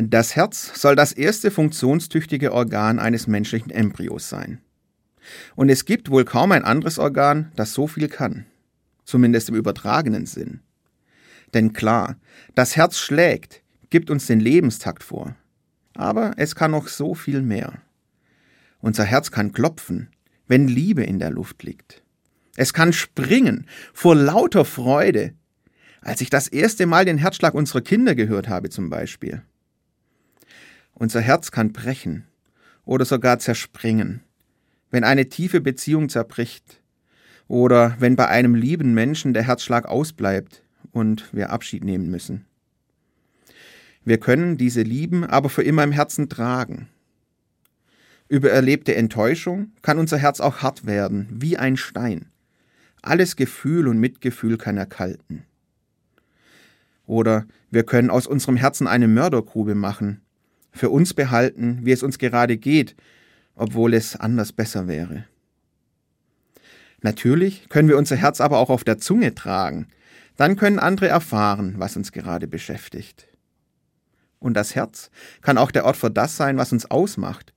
Das Herz soll das erste funktionstüchtige Organ eines menschlichen Embryos sein. Und es gibt wohl kaum ein anderes Organ, das so viel kann, zumindest im übertragenen Sinn. Denn klar, das Herz schlägt, gibt uns den Lebenstakt vor, aber es kann noch so viel mehr. Unser Herz kann klopfen, wenn Liebe in der Luft liegt. Es kann springen vor lauter Freude, als ich das erste Mal den Herzschlag unserer Kinder gehört habe zum Beispiel. Unser Herz kann brechen oder sogar zerspringen, wenn eine tiefe Beziehung zerbricht oder wenn bei einem lieben Menschen der Herzschlag ausbleibt und wir Abschied nehmen müssen. Wir können diese Lieben aber für immer im Herzen tragen. Über erlebte Enttäuschung kann unser Herz auch hart werden, wie ein Stein. Alles Gefühl und Mitgefühl kann erkalten. Oder wir können aus unserem Herzen eine Mördergrube machen, für uns behalten, wie es uns gerade geht, obwohl es anders besser wäre. Natürlich können wir unser Herz aber auch auf der Zunge tragen, dann können andere erfahren, was uns gerade beschäftigt. Und das Herz kann auch der Ort für das sein, was uns ausmacht,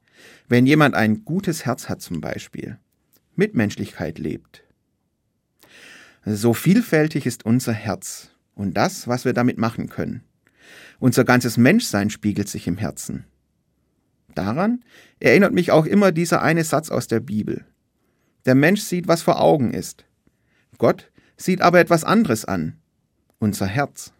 wenn jemand ein gutes Herz hat zum Beispiel, Mitmenschlichkeit lebt. So vielfältig ist unser Herz und das, was wir damit machen können. Unser ganzes Menschsein spiegelt sich im Herzen. Daran erinnert mich auch immer dieser eine Satz aus der Bibel. Der Mensch sieht, was vor Augen ist. Gott sieht aber etwas anderes an. Unser Herz.